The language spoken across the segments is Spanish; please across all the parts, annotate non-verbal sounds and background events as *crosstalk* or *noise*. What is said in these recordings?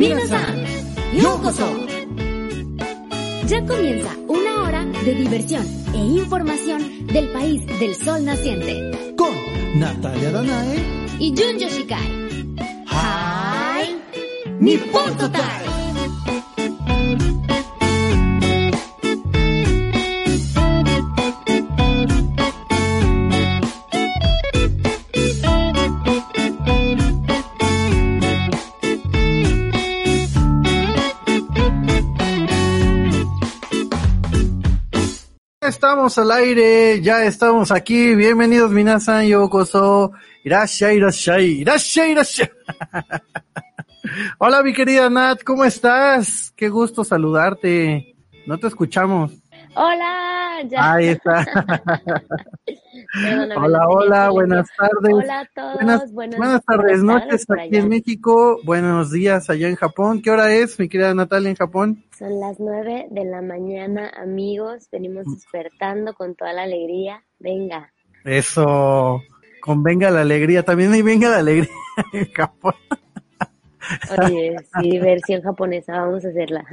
Minasan, ¡Yokoso! Ya comienza una hora de diversión e información del país del sol naciente. Con Natalia Danae y Jun Yoshikai. ¡Hi! ¡Nippon Total! Estamos al aire, ya estamos aquí. Bienvenidos, Minasan, Yokoso. Irashai, irashai, irashai, irashai. *laughs* Hola, mi querida Nat, ¿cómo estás? Qué gusto saludarte. No te escuchamos. Hola, ya. Ahí está. *laughs* hola, hola, buenas tardes. Hola a todos. Buenas, buenas, tardes, noches aquí en México. Buenos días allá en Japón. ¿Qué hora es, mi querida Natalia, en Japón? Son las nueve de la mañana, amigos. Venimos despertando con toda la alegría. Venga. Eso. Con venga la alegría. También hay venga la alegría *laughs* en Japón. Oye, sí, versión japonesa, vamos a hacerla.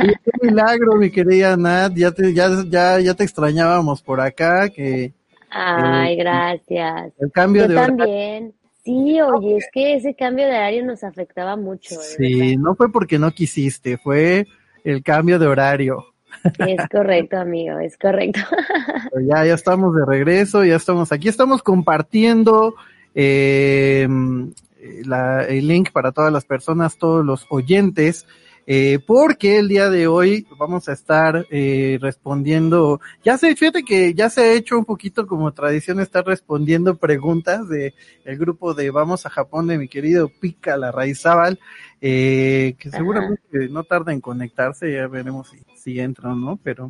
Oye, qué milagro, mi querida Nat, ya te, ya, ya, ya te extrañábamos por acá, que... Ay, eh, gracias. El cambio Yo de también. Sí, oye, es que ese cambio de horario nos afectaba mucho. de Sí, verdad. no fue porque no quisiste, fue el cambio de horario. Es correcto, amigo, es correcto. *laughs* Pero ya, ya estamos de regreso, ya estamos aquí, estamos compartiendo eh, la- el link para todas las personas, todos los oyentes, eh, porque el día de hoy vamos a estar eh, respondiendo, ya sé, fíjate que ya se ha hecho un poquito como tradición estar respondiendo preguntas de el grupo de Vamos a Japón de mi querido Pica la Raizábal, eh, que Ajá. seguramente no tarda en conectarse, ya veremos si, si entra o no, pero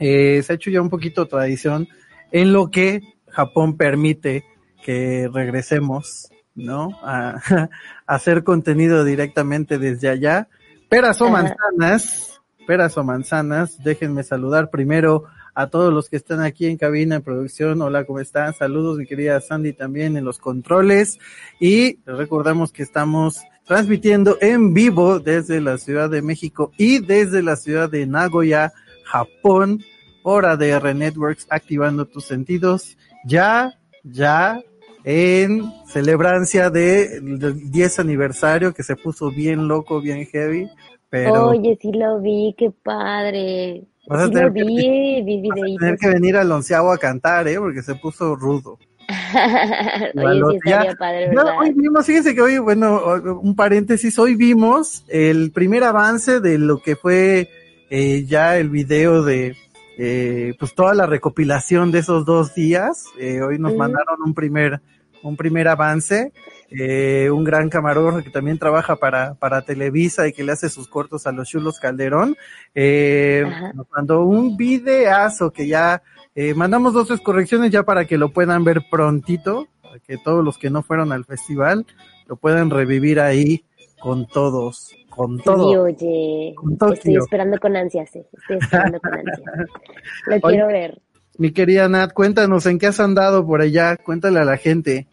eh, se ha hecho ya un poquito tradición en lo que Japón permite que regresemos, ¿no? A, *laughs* a hacer contenido directamente desde allá. Peras o manzanas, peras o manzanas, déjenme saludar primero a todos los que están aquí en cabina en producción. Hola, ¿cómo están? Saludos, mi querida Sandy también en los controles. Y recordamos que estamos transmitiendo en vivo desde la Ciudad de México y desde la ciudad de Nagoya, Japón, hora de R Networks, activando tus sentidos. Ya, ya, en celebrancia de- del 10 aniversario que se puso bien loco, bien heavy, pero Oye, sí lo vi, qué padre. Vas a Sí tener lo que- vi, vi vas a tener que venir al onceavo a cantar, ¿eh? Porque se puso rudo. *laughs* Oye, sí Ya- padre, Ya hoy vimos, fíjense que hoy, bueno, un paréntesis, hoy vimos el primer avance de lo que fue eh, ya el video de, eh, pues toda la recopilación de esos dos días. Eh, hoy nos mandaron un primer, un primer avance. Eh, un gran camarógrafo que también trabaja para, para Televisa y que le hace sus cortos a los chulos Calderón. Eh, nos mandó un videazo que ya eh, mandamos dos tres correcciones ya para que lo puedan ver prontito, para que todos los que no fueron al festival lo puedan revivir ahí con todos, con Sí, todo. oye, Con estoy esperando con ansias, eh, estoy esperando con ansias. *laughs* Lo Oye. quiero ver. Mi querida Nat, cuéntanos en qué has andado por allá, cuéntale a la gente.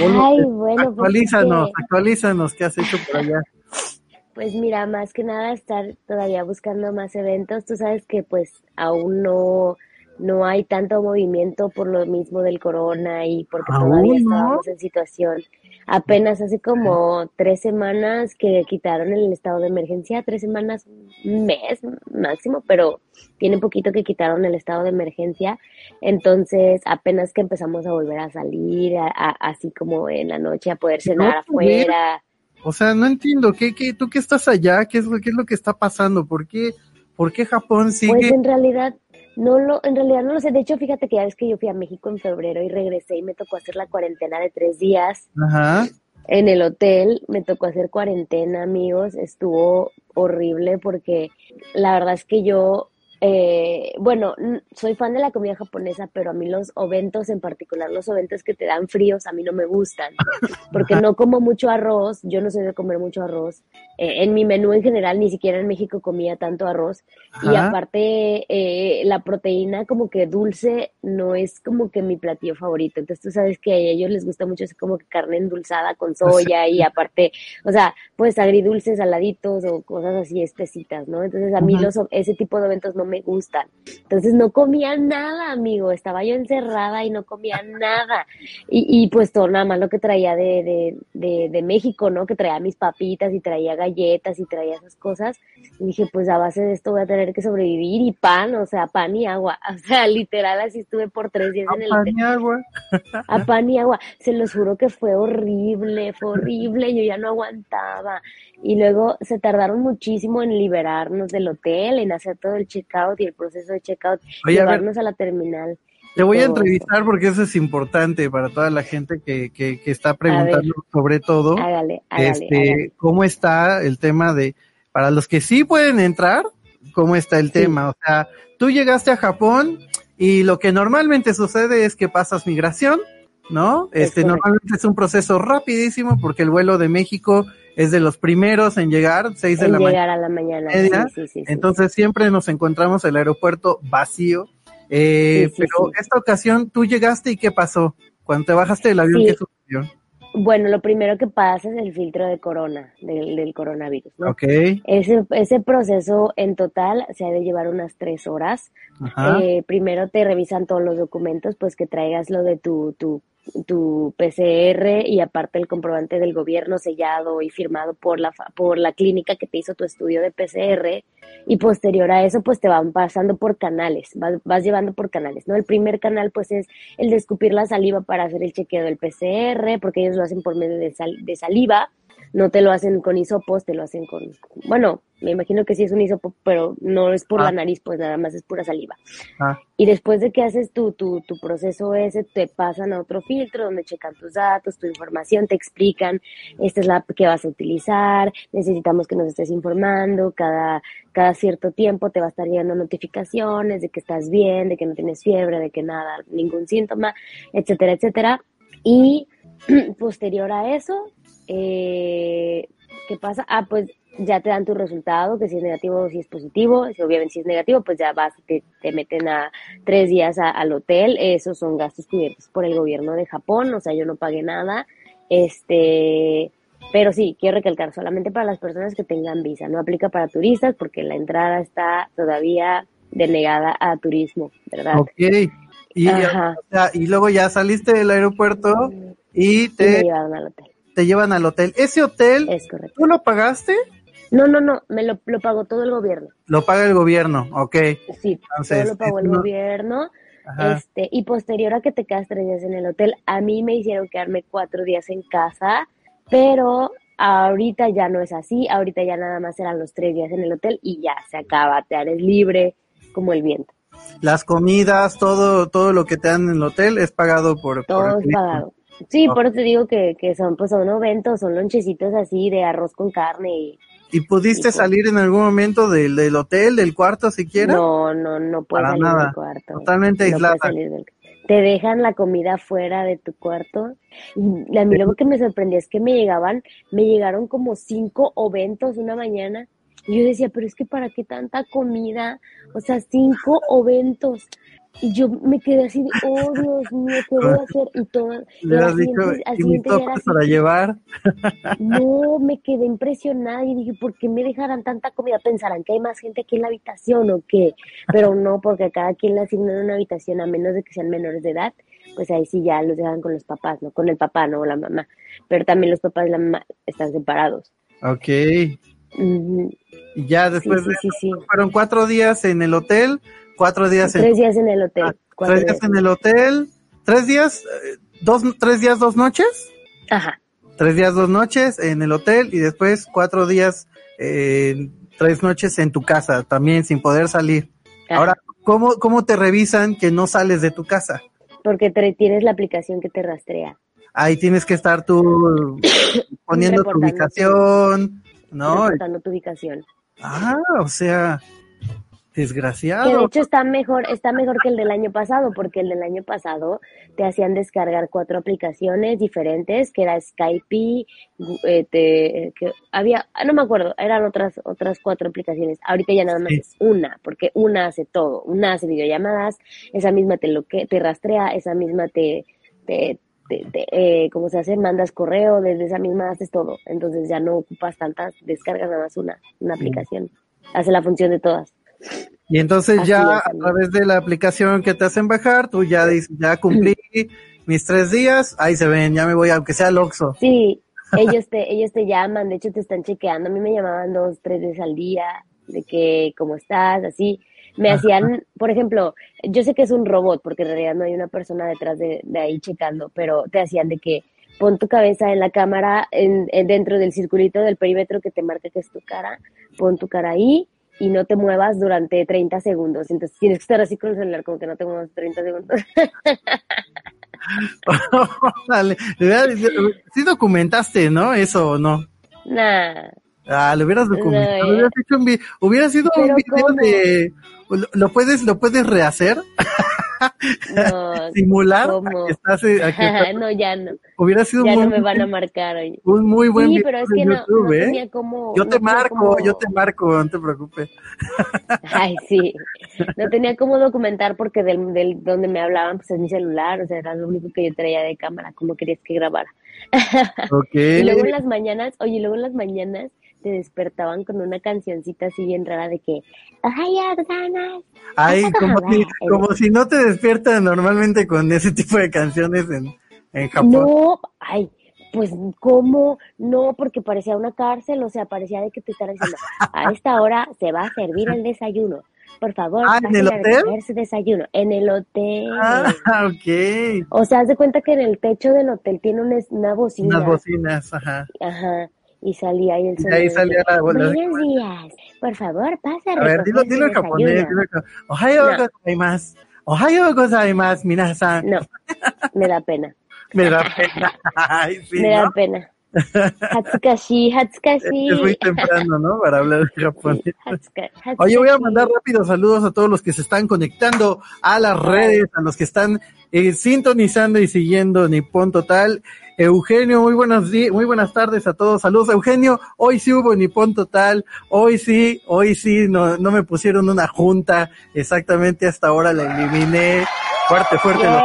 Ay, bueno, pues, actualízanos, este, actualízanos qué has hecho por allá. pues mira, más que nada estar todavía buscando más eventos. Tú sabes que pues aún no, no hay tanto movimiento por lo mismo del corona y porque ¿Aún todavía no? estábamos en situación. Apenas hace como tres semanas que quitaron el estado de emergencia, tres semanas, un mes máximo, pero tiene poquito que quitaron el estado de emergencia. Entonces, apenas que empezamos a volver a salir, a- a- así como en la noche, a poder cenar No, pues, afuera. O sea, no entiendo, ¿qué, qué, tú que estás allá, qué es, lo- qué es lo que está pasando? ¿Por qué, por qué Japón Pues sigue? en realidad No lo, en realidad no lo sé. De hecho, fíjate que ya ves que yo fui a México en febrero y regresé y me tocó hacer la cuarentena de tres días Ajá. en el hotel. Me tocó hacer cuarentena, amigos. Estuvo horrible porque la verdad es que yo eh, bueno, soy fan de la comida japonesa, pero a mí los oventos, en particular los oventos que te dan fríos, a mí no me gustan, *laughs* porque no como mucho arroz, yo no soy de comer mucho arroz. Eh, en mi menú en general, ni siquiera en México comía tanto arroz. Y aparte, eh, la proteína como que dulce no es como que mi platillo favorito. Entonces tú sabes que a ellos les gusta mucho como que carne endulzada con soya y aparte, o sea, pues agridulces, saladitos o cosas así espesitas, ¿no? Entonces a mí los, ese tipo de eventos no me gustan. Entonces no comía nada, amigo. Estaba yo encerrada y no comía nada. Y, y pues todo nada más lo que traía de, de, de, de, México, ¿no? Que traía mis papitas y traía galletas y traía esas cosas. Y dije, pues a base de esto voy a tener que sobrevivir y pan, o sea, pan y agua. *laughs* O sea, literal así estuve por tres días en el pan y agua. A pan y agua. Se los juro que fue horrible, fue horrible. Yo ya no aguantaba. Y luego se tardaron muchísimo en liberarnos del hotel, en hacer todo el checkout y el proceso de checkout, Oye, a llevarnos a, la terminal. Te voy a entrevistar porque eso es importante para toda la gente que, que, que está preguntando sobre todo. Hágale, hágale, este, hágale. cómo está el tema de, para los que sí pueden entrar, cómo está el Sí. tema. O sea, tú llegaste a Japón y lo que normalmente sucede es que pasas migración, ¿no? Es Este, normalmente es un proceso rapidísimo porque el vuelo de México es de los primeros en llegar, seis de En la mañana. llegar a la mañana. media, sí, sí, sí, sí. Entonces siempre nos encontramos el aeropuerto vacío. Eh, Sí, sí, pero sí. esta ocasión tú llegaste y ¿qué pasó? Cuando te bajaste del avión. ¿qué sucedió? Bueno, lo primero que pasa es el filtro de corona, del, del coronavirus, ¿no? Ok, Ese, ese proceso en total se ha de llevar unas tres horas. Eh, primero te revisan todos los documentos, pues que traigas lo de tu, tu, tu PCR y aparte el comprobante del gobierno sellado y firmado por la, por la clínica que te hizo tu estudio de PCR. Y posterior a eso, pues te van pasando por canales, vas, vas llevando por canales, ¿no? El primer canal, pues es el de escupir la saliva para hacer el chequeo del PCR, porque ellos lo hacen por medio de, sal- de saliva no te lo hacen con hisopos, te lo hacen con, bueno, me imagino que sí es un hisopo, pero no es por Ah. la nariz, pues nada más es pura saliva. ah, Y después de que haces tu, tu, tu proceso ese, te pasan a otro filtro donde checan tus datos, tu información, te explican, esta es la que vas a utilizar, necesitamos que nos estés informando, cada, cada cierto tiempo te va a estar llegando notificaciones de que estás bien, de que no tienes fiebre, de que nada, ningún síntoma, etcétera, etcétera. Y *clears throat* posterior a eso, eh, ¿qué pasa? Ah, pues ya te dan tu resultado, que si es negativo o si es positivo. Si obviamente si es negativo, pues ya vas, te, te meten a tres días a- al hotel. Esos son gastos cubiertos por el gobierno de Japón, o sea, yo no pagué nada. Este, pero sí, quiero recalcar, solamente para las personas que tengan visa, no aplica para turistas porque la entrada está todavía denegada a turismo, ¿verdad? ok. Y, sea, y luego ya saliste del aeropuerto y Y me te, llevaron al hotel, te llevan al hotel. ¿Ese hotel, es correcto. tú lo pagaste? No, no, no, me lo, lo pagó todo el gobierno. Lo paga el gobierno, ok. Sí, Entonces, todo lo pagó el no- gobierno. Ajá. Este, y posterior a que te quedas tres días en el hotel, a mí me hicieron quedarme cuatro días en casa, pero ahorita ya no es así, ahorita ya nada más eran los tres días en el hotel y ya se acaba, te eres libre como el viento, Las comidas, todo, todo lo que te dan en el hotel es pagado por, todo es pagado. Sí, por eso te digo que, que son, pues son eventos, son lonchecitos así de arroz con carne y ¿Y pudiste Y salir en algún momento del, del hotel, del cuarto siquiera? no, no, no Para salir nada, del cuarto. totalmente No aislada. del- Te dejan la comida fuera de tu cuarto. Y a mí lo que me sorprendió es que me llegaban, me llegaron como cinco oventos una mañana. Y yo decía, pero es que ¿para qué tanta comida? O sea, cinco oventos. Y yo me quedé así de, oh *laughs* Dios mío, ¿qué voy a hacer? Y todo. y Le has dicho, al ¿y mis siguiente así, para llevar? no, *laughs* me quedé impresionada y dije, ¿por qué me dejarán tanta comida? Pensarán que hay más gente aquí en la habitación o qué, pero no, porque a cada quien le asignan una habitación a menos de que sean menores de edad, pues ahí sí ya los dejan con los papás, ¿no? Con el papá, no la mamá. Pero también los papás y la mamá están separados. Ok. Y ya después sí, de sí, sí. fueron cuatro días en el hotel, cuatro días en, Tres días en el hotel. ah, tres días en el hotel, tres días, eh, dos, tres días, dos noches, Ajá. tres días, dos noches en el hotel y después cuatro días, eh, tres noches en tu casa, también sin poder salir. ajá. Ahora, ¿cómo, ¿cómo te revisan que no sales de tu casa? Porque te, tienes la aplicación que te rastrea. Ahí tienes que estar tú *coughs* poniendo tu ubicación, ¿no? reportando tu ubicación. Ah, o sea, Que de desgraciado. hecho está mejor, está mejor que el del año pasado, porque el del año pasado te hacían descargar cuatro aplicaciones diferentes, que era Skype, eh, te- que había, ah, no me acuerdo, eran otras, otras cuatro aplicaciones. Ahorita ya nada más Sí. es una, porque una hace todo, una hace videollamadas, esa misma te lo que, te rastrea, esa misma te, te, te, te, eh, ¿cómo se hace? Mandas correo, desde esa misma haces todo. Entonces ya no ocupas tantas, descargas nada más una, una aplicación. Hace la función de todas. Y entonces Así ya es, a través de la aplicación que te hacen bajar, tú ya dices, ya cumplí mis tres días, ahí se ven, ya me voy, aunque sea al Oxxo. Sí, ellos te, ellos te llaman, de hecho te están chequeando. A mí me llamaban dos, tres veces al día, de que cómo estás, así. Me hacían, por ejemplo, yo sé que es un robot, porque en realidad no hay una persona detrás de, de ahí checando, pero te hacían de que pon tu cabeza en la cámara, en, en- dentro del circulito del perímetro que te marca que es tu cara, pon tu cara ahí y no te muevas durante 30 segundos. Entonces tienes que estar así con el celular, como que no te muevas 30 segundos. *laughs* Dale, sí documentaste, ¿no? Eso o no. nah. Ah, lo hubieras documentado, No, hubieras hecho un hubiera sido un video ¿cómo? de, lo puedes, lo puedes rehacer, *laughs* No, simular, ¿cómo? a que estás, a que estás- no, ya no. hubiera sido Ya no me van a marcar hoy. un muy buen Sí, video pero es que YouTube, no ¿eh? tenía como... Yo te marco, como- yo te marco, no te preocupes. *laughs* Ay, sí. No tenía como documentar porque del, del donde me hablaban, pues es mi celular, o sea, era lo único que yo traía de cámara, como querías que grabara. *laughs* Ok. Y luego en las mañanas, oye, luego en las mañanas te despertaban con una cancioncita así bien rara de que, ay, ganas. Ay, Vas a como si, como si no te despiertan normalmente con ese tipo de canciones en, en Japón. No, ay, pues, ¿cómo? No, porque parecía una cárcel, o sea, parecía de que te estaban diciendo, a esta hora se va a servir el desayuno. Por favor, Ah, ¿en el a hotel? recoger su desayuno. En el hotel. Ah, ok. O sea, haz de cuenta que en el techo del hotel tiene una, una bocina. Unas bocinas, ajá. Ajá. Y salía ahí el Y sonido. ahí de salía la. Buenos días. Por favor, pasa a ver, dilo, dilo en japonés. desayuno". Dilo. Ohayo No. gozaimasu. Ohayo gozaimasu, minasan. No, me da pena. Me da pena. *laughs* Ay, sí, me da ¿no? pena. Hatsukashi, Hatsukashi. Es muy temprano, ¿no? Para hablar de japonés. Oye, voy a mandar rápido saludos a todos los que se están conectando a las redes, a los que están eh, sintonizando y siguiendo Nippon Total. Eugenio, muy buenos días, muy buenas tardes a todos. Saludos, Eugenio. Hoy sí hubo Nippon Total. Hoy sí, hoy sí, no, no me pusieron una junta. Exactamente hasta ahora la eliminé. Fuerte, fuerte. *laughs*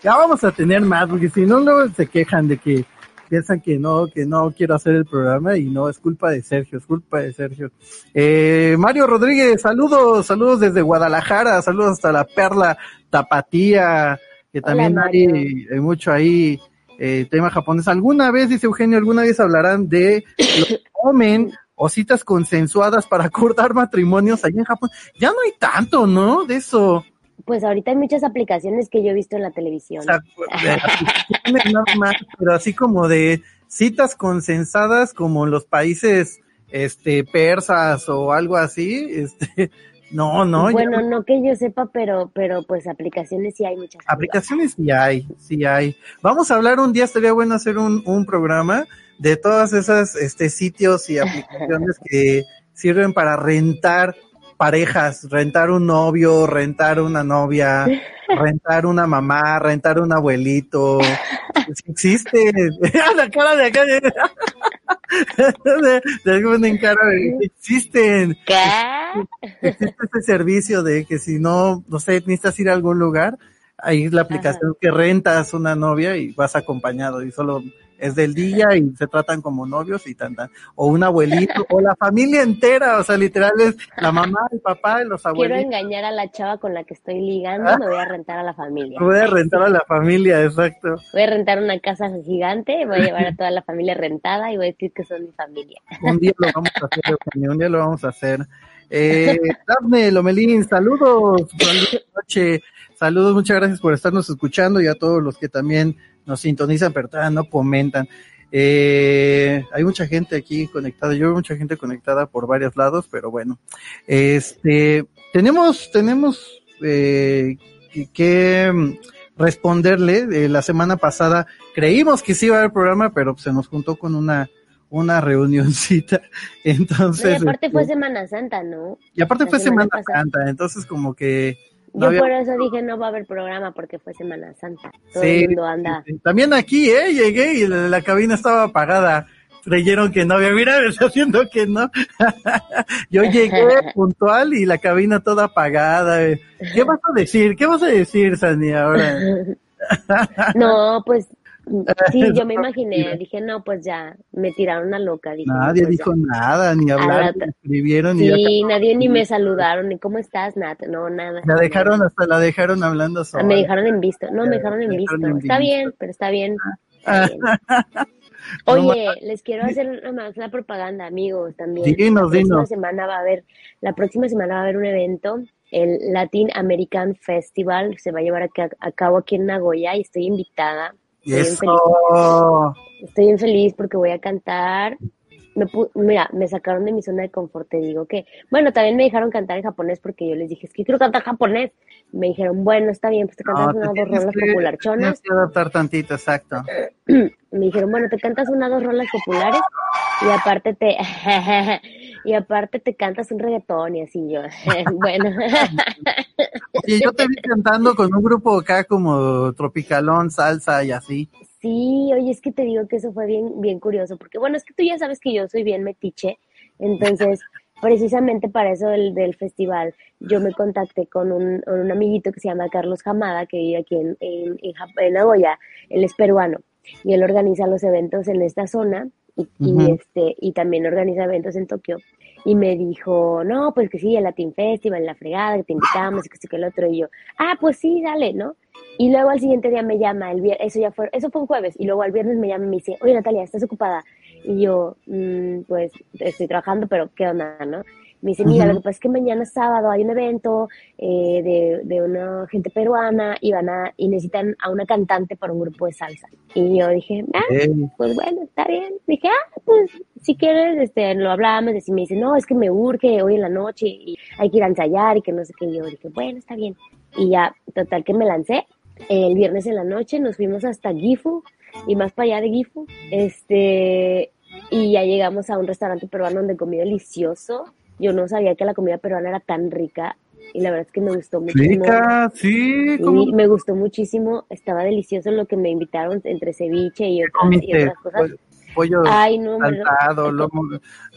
Ya vamos a tener más, porque si no, luego se quejan de que piensan que no, que no quiero hacer el programa y no, es culpa de Sergio, es culpa de Sergio. Eh, Mario Rodríguez, saludos, saludos desde Guadalajara, saludos hasta la Perla Tapatía, que también hay, hay mucho ahí, eh, tema japonés. ¿Alguna vez, dice Eugenio, alguna vez hablarán de lo que *coughs* comen o citas consensuadas para acordar matrimonios allá en Japón? Ya no hay tanto, ¿no? De eso. Pues ahorita hay muchas aplicaciones que yo he visto en la televisión. O sea, *laughs* pero así como de citas consensadas como en los países este persas o algo así, este *laughs* no, no, ya bueno, no que yo sepa, pero, pero pues aplicaciones sí hay muchas. aplicaciones sí hay, sí hay. Vamos a hablar un día, estaría bueno hacer un, un programa de todas esas este sitios y aplicaciones que sirven para rentar parejas, rentar un novio, rentar una novia, *laughs* rentar una mamá, rentar un abuelito. Sí existe. *laughs* la cara de acá. De, *laughs* de, cara de existen. ¿Qué? Existe este servicio de que si no, no sé, necesitas ir a algún lugar, ahí es la aplicación que rentas una novia y vas acompañado y solo es del día y se tratan como novios y tan, tan. O un abuelito, o la familia entera, o sea, literal es la mamá, el papá y los Quiero abuelitos. engañar a la chava con la que estoy ligando, me voy a rentar a la familia. Voy a rentar a la familia, exacto. Voy a rentar una casa gigante, voy a llevar a toda la familia rentada y voy a decir que son mi familia. Un día lo vamos a hacer, un día lo vamos a hacer. Eh, Dafne Lomelín, saludos, buenas noches, saludos, muchas gracias por estarnos escuchando y a todos los que también nos sintonizan, pero no comentan. Eh, hay mucha gente aquí conectada, yo veo mucha gente conectada por varios lados, pero bueno, este, tenemos, tenemos eh, que responderle. Eh, la semana pasada creímos que sí iba a haber programa, pero se nos juntó con una una reunioncita. *laughs* Entonces. y aparte fue este, Semana Santa, ¿no? Y aparte La fue semana. Santa, entonces como que. No Yo había- por eso dije no va a haber programa porque fue Semana Santa. Todo Sí, el mundo anda. También aquí, ¿eh? Llegué y la, la cabina estaba apagada. Creyeron que no había, mira, está haciendo que no. *laughs* Yo llegué *laughs* puntual y la cabina toda apagada. ¿Qué vas a decir? ¿Qué vas a decir, Sani, ahora? *laughs* No, pues sí, yo me *laughs* imaginé, dije, no, pues ya, me tiraron a loca. Dije, no, Nadie pues dijo ya. nada, ni A hablar, la- ni escribieron, ni Sí, nadie ni me *laughs* saludaron, ni cómo estás, Nat, no, nada. la dejaron, hasta la dejaron hablando sola. Ah, Me dejaron en visto, no, me dejaron en visto. Está bien, pero está bien. está bien. *laughs* Oye, les quiero hacer una más la propaganda, amigos, también. Dinos, la próxima dinos. semana va a haber, la próxima semana va a haber un evento, el Latin American Festival, se va a llevar a cabo aquí en Nagoya y estoy invitada. Estoy bien feliz. Eso. Estoy bien feliz porque voy a cantar. Me mira, me sacaron de mi zona de confort, te digo que, bueno, también me dejaron cantar en japonés porque yo les dije, es que quiero cantar japonés. Me dijeron, bueno, está bien, pues te cantas No, unas dos rolas que- popularchonas. que adaptar tantito, exacto. *clears throat* Me dijeron, bueno, te cantas unas dos rolas populares y aparte te, *laughs* y aparte te cantas un reggaetón y así yo, *laughs* bueno. Oye, yo te vi cantando con un grupo acá como tropicalón, salsa y así. Sí, oye, es que te digo que eso fue bien, bien curioso, porque bueno, es que tú ya sabes que yo soy bien metiche, entonces, *laughs* precisamente para eso del, del festival, yo me contacté con un, con un amiguito que se llama Carlos Jamada, que vive aquí en, en, en, en Nagoya, él es peruano, y él organiza los eventos en esta zona, y, este, y también organiza eventos en Tokio, y me dijo, no, pues que sí, el Latin Festival, la fregada, que te invitamos, y que sí, que el otro, y yo, ah, pues sí, dale, ¿no? Y luego al siguiente día me llama, el vier- eso ya fue, eso fue un jueves, y luego al viernes me llama y me dice, oye Natalia, ¿estás ocupada? Y yo, "Mm, pues estoy trabajando, pero ¿qué onda, no? Me dice, mira, lo que pasa es que mañana sábado hay un evento eh, de, de una gente peruana y van a, y necesitan a una cantante para un grupo de salsa. Y yo dije, ah, pues bueno, está bien. Dije, ah, pues si quieres, este, lo hablamos. Y me dice, no, es que me urge hoy en la noche y hay que ir a ensayar y que no sé qué. Y yo dije, bueno, está bien. Y ya, total que me lancé. El viernes en la noche nos fuimos hasta Gifu y más para allá de Gifu. Este, y ya llegamos a un restaurante peruano donde comí delicioso. Yo no sabía que la comida peruana era tan rica y la verdad es que me gustó muchísimo. rica, sí, me gustó muchísimo, estaba delicioso lo que me invitaron entre ceviche y otras, y otras cosas. pollo, pollo Ay, no, hombre, saltado, no. *laughs* lomo,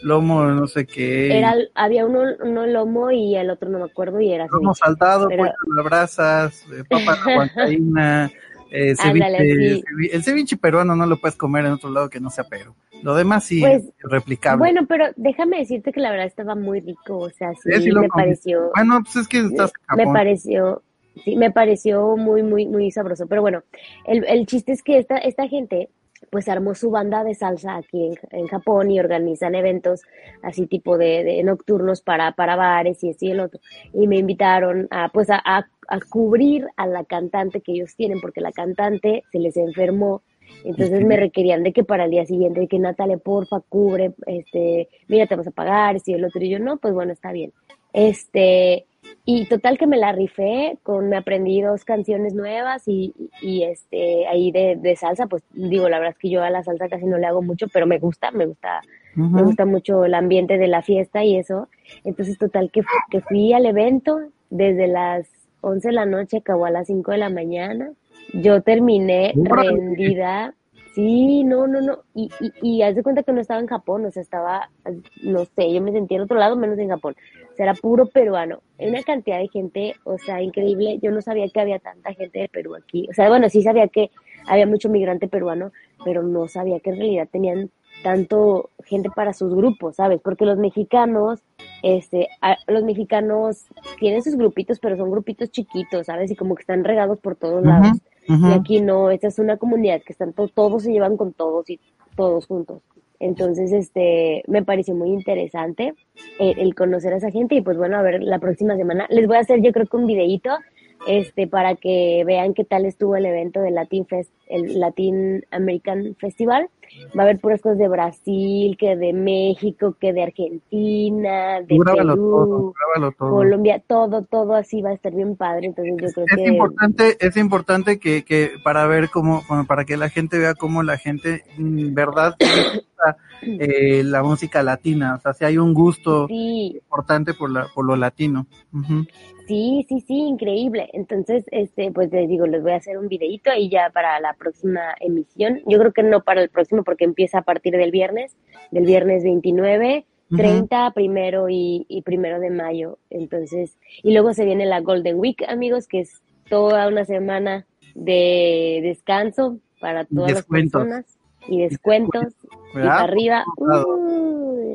lomo no sé qué, Era, había uno, uno lomo y el otro no me acuerdo y era lomo ceviche. saltado, pero- pollo a las brasas, eh, papa a la huancaína, *laughs* eh, ceviche, Ándale, sí. cevi- el ceviche peruano no lo puedes comer en otro lado que no sea Perú. Lo demás sí Pues, es replicable. Bueno, pero déjame decirte que la verdad estaba muy rico, o sea, sí, Sí, sí lo me pareció, Bueno, pues es que estás en me pareció, sí, me pareció muy, muy, muy sabroso. Pero bueno, el, el chiste es que esta, esta gente pues armó su banda de salsa aquí en, en Japón y organizan eventos así tipo de, de nocturnos para, para bares y y el otro. Y me invitaron a pues a, a, a cubrir a la cantante que ellos tienen, porque la cantante se les enfermó. Entonces me requerían de que para el día siguiente, de que Natalia, porfa, cubre, este, mira, te vamos a pagar, y el otro. Y yo, no, pues bueno, está bien. Este, y total que me la rifé, con, me aprendí dos canciones nuevas y, y este, ahí de, de salsa, pues digo, la verdad es que yo a la salsa casi no le hago mucho, pero me gusta, me gusta, me gusta mucho el ambiente de la fiesta y eso. Entonces, total que, que fui al evento desde las 11 de la noche, acabó a las 5 de la mañana. Yo terminé rendida. Sí, no, no, no. Y, y, y haz de cuenta que no estaba en Japón, o sea, estaba, no sé, yo me sentía en otro lado menos en Japón. O sea, era puro peruano. Una cantidad de gente, o sea, increíble. Yo no sabía que había tanta gente de Perú aquí. O sea, bueno, sí sabía que había mucho migrante peruano, pero no sabía que en realidad tenían tanto gente para sus grupos, ¿sabes? Porque los mexicanos, este, a- los mexicanos tienen sus grupitos, pero son grupitos chiquitos, ¿sabes? Y como que están regados por todos lados. Y aquí no, esta es una comunidad que están to- todos se llevan con todos y todos juntos. Entonces, este, me pareció muy interesante eh, el conocer a esa gente y pues bueno, a ver, la próxima semana les voy a hacer yo creo que un videíto este, para que vean qué tal estuvo el evento del Latin Fest, el Latin American Festival va a haber puras cosas de Brasil, que de México, que de Argentina, de Grábalo Perú, todo, grábalo todo. Colombia, todo, todo así va a estar bien padre. Entonces yo creo es que importante, es importante que, que para ver cómo, bueno, para que la gente vea cómo la gente, en verdad, *coughs* eh, la música latina, o sea, si hay un gusto sí, importante por la, por lo latino. Sí, sí, sí, increíble. Entonces, este, pues les digo, les voy a hacer un videito y ya para la próxima emisión. Yo creo que no para el próximo porque empieza a partir del viernes, del viernes 29. Ujú. 30, primero y, y primero de mayo. Entonces, y luego se viene la Golden Week, amigos, que es toda una semana de descanso para todas Descuentos. las personas y descuentos y ¿Verdad? para arriba.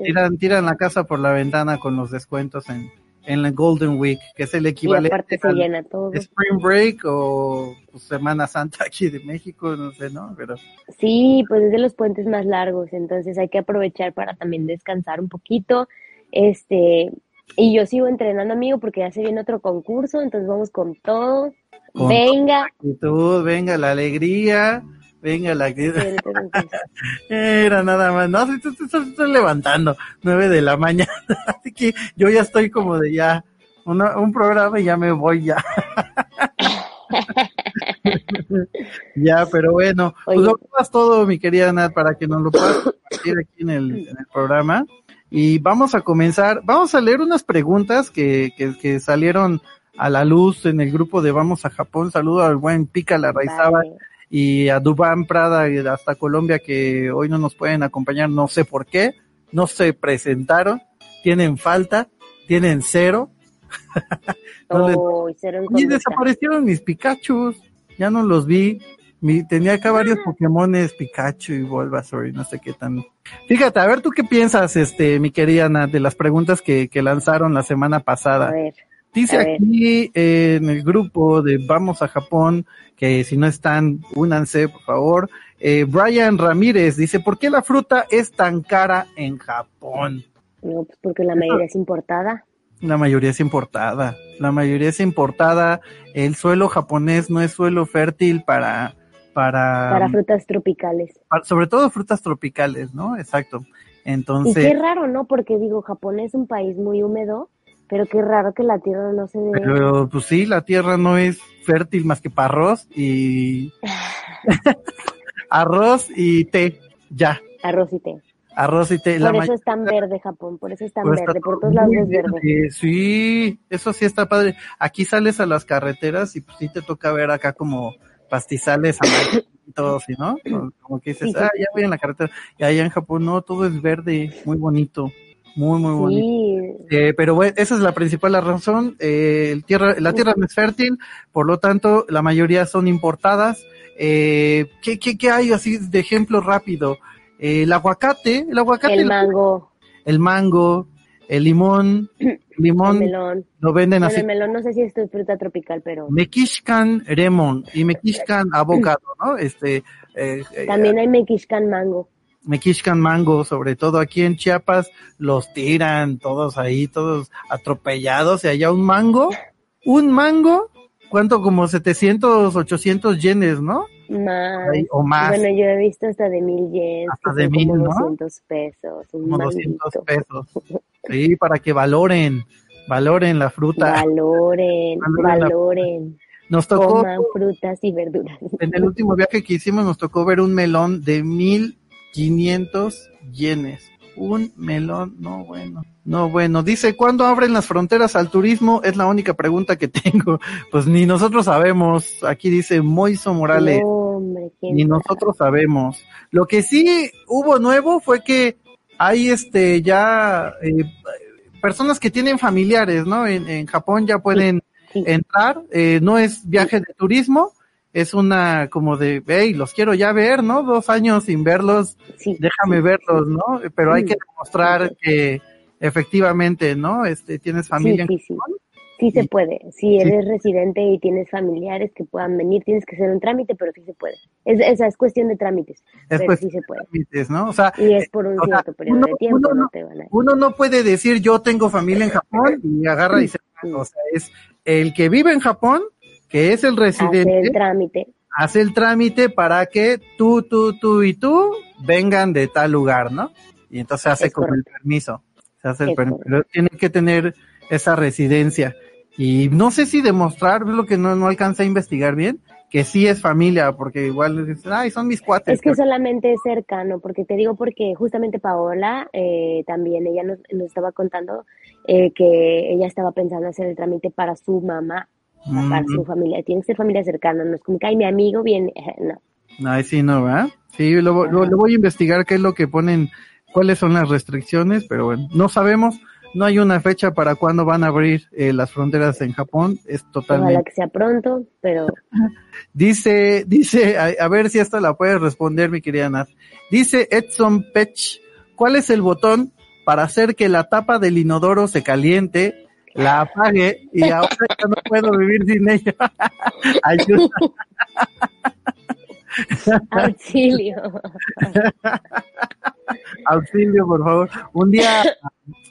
Tiran, tiran la casa por la ventana con los descuentos en, en la Golden Week, que es el equivalente se al llena todo. Spring Break o pues, Semana Santa aquí de México, no sé, ¿no? Pero Sí, pues es de los puentes más largos, entonces hay que aprovechar para también descansar un poquito. Este, y yo sigo entrenando, amigo, porque ya se viene otro concurso, entonces vamos con todo. Con Venga. actitud, venga la alegría, venga la actitud. *laughs* Era nada más, no, si tú te estás levantando, nueve de la mañana, *laughs* así que yo ya estoy como de ya, una- un programa y ya me voy ya. *laughs* ya, pero bueno, pues lo ocupas todo, mi querida Nat, para que nos lo puedas compartir aquí en el, en el programa. Y vamos a comenzar, vamos a leer unas preguntas que, que, que salieron a la luz en el grupo de Vamos a Japón. Saludo al buen Pica Larraizaba vale. Y a Dubán Prada y hasta Colombia que hoy no nos pueden acompañar, no sé por qué, no se presentaron, tienen falta, tienen cero. *laughs* No les- cero en Y desaparecieron mis Pikachu, ya no los vi. Mi, tenía acá varios Pokémones, Pikachu y Bulbasaur y no sé qué tan. Fíjate, a ver tú qué piensas, este, mi querida Ana, de las preguntas que, que lanzaron la semana pasada. A ver, Dice aquí eh, en el grupo de Vamos a Japón, que si no están, únanse, por favor. Eh, Brian Ramírez dice, ¿por qué la fruta es tan cara en Japón? no, pues porque la mayoría es importada. La mayoría es importada. La mayoría es importada. El suelo japonés no es suelo fértil para, para, Para frutas tropicales. para- sobre todo frutas tropicales, ¿no? Exacto. Y Entonces, qué raro, ¿no? Porque digo, Japón es un país muy húmedo, pero qué raro que la tierra no se dé. pero pues sí, la tierra no es fértil más que para arroz y *laughs* arroz y té, ya, Arroz y té. arroz y té. La Por eso es tan verde Japón, por eso es tan pues, verde, por todo todos lados es verde. verde. Sí, eso sí está padre. Aquí sales a las carreteras y pues sí te toca ver acá como pastizales *coughs* amarillitos, ¿sí, ¿no? Como- que dices, ah, ya voy en la carretera. Y allá en Japón no, todo es verde, muy bonito, muy, muy bonito. Sí, Eh, pero bueno, esa es la principal razón. Eh, el tierra, la tierra no es fértil, por lo tanto, la mayoría son importadas. Eh, ¿qué, qué, qué hay así de ejemplo rápido? Eh, el aguacate, el aguacate, el mango, el mango, el limón, *clears throat* el limón melón. lo venden Bueno, así. el melón no sé si esto es fruta tropical, pero Mekishkan lemon y Mekishkan avocado, ¿no? Este, eh, eh, también hay mexicano mango. Mekishkan mango, sobre todo aquí en Chiapas, los tiran todos ahí, todos atropellados, y allá un mango, un mango, ¿cuánto? Como 700, 800 yenes, ¿no? Más. Ahí, o más, Bueno, yo he visto hasta de mil yens, Hasta de mil, como ¿no? 200 pesos, un como 200 manguito. pesos. *laughs* Sí, para que valoren, valoren la fruta. Valoren, Valoren Nos tocó, coman frutas y verduras. en el último viaje que hicimos, nos tocó ver un melón de 1500 yenes. Un melón, no bueno, no bueno. Dice, ¿cuándo abren las fronteras al turismo? Es la única pregunta que *laughs* tengo. Pues ni nosotros sabemos. Aquí dice Moiso Morales. Hombre, ¿quién Ni nosotros sabemos. Lo que sí hubo nuevo fue que hay este ya eh, personas que tienen familiares, ¿no? En, en Japón ya pueden Sí. entrar. Eh, no es viaje de turismo, es una como de, hey, los quiero ya ver, ¿no? Dos años sin verlos, Sí, déjame sí, verlos, ¿no? Pero hay que demostrar que efectivamente, ¿no? Este, tienes familia. Sí, en sí, sí. Se puede. Si eres residente y tienes familiares que puedan venir, tienes que hacer un trámite, pero sí se puede. Es, esa es cuestión de trámites, Es pero sí se puede. trámites, ¿no? O sea, Y es por un sea, cierto periodo uno- de tiempo, uno no no- te van a... uno no puede decir yo tengo familia en Japón y agarra y se Sí. o sea, es el que vive en Japón, que es el residente, el trámite. hace el trámite para que tú, tú, tú y tú vengan de tal lugar, ¿no? Y entonces hace Es con el correcto. permiso. Se hace el permiso. Pero tienen que tener esa residencia. Y no sé si demostrar, es lo que no, no alcancé a investigar bien, que sí es familia, porque igual dicen, ay, son mis cuates. Es que solamente es cercano, porque te digo porque justamente Paola eh, también, ella nos, nos estaba contando eh, que ella estaba pensando hacer el trámite para su mamá, para Mm. su familia. Tiene que ser familia cercana, no es como que, ay, mi amigo viene, *laughs* no. Ay, sí, no, ¿verdad? Sí, lo, lo- lo voy a investigar qué es lo que ponen, cuáles son las restricciones, pero bueno, no sabemos, no hay una fecha para cuándo van a abrir eh, las fronteras en Japón, es Ojalá totalmente. que sea pronto, pero Dice, dice, a, a ver si esta la puedes responder, mi querida Nat. Dice Edson Pech, ¿cuál es el botón para hacer que la tapa del inodoro se caliente, la apague y ahora ya no puedo vivir sin ella? *laughs* Ayuda. auxilio. Auxilio, por favor. Un día,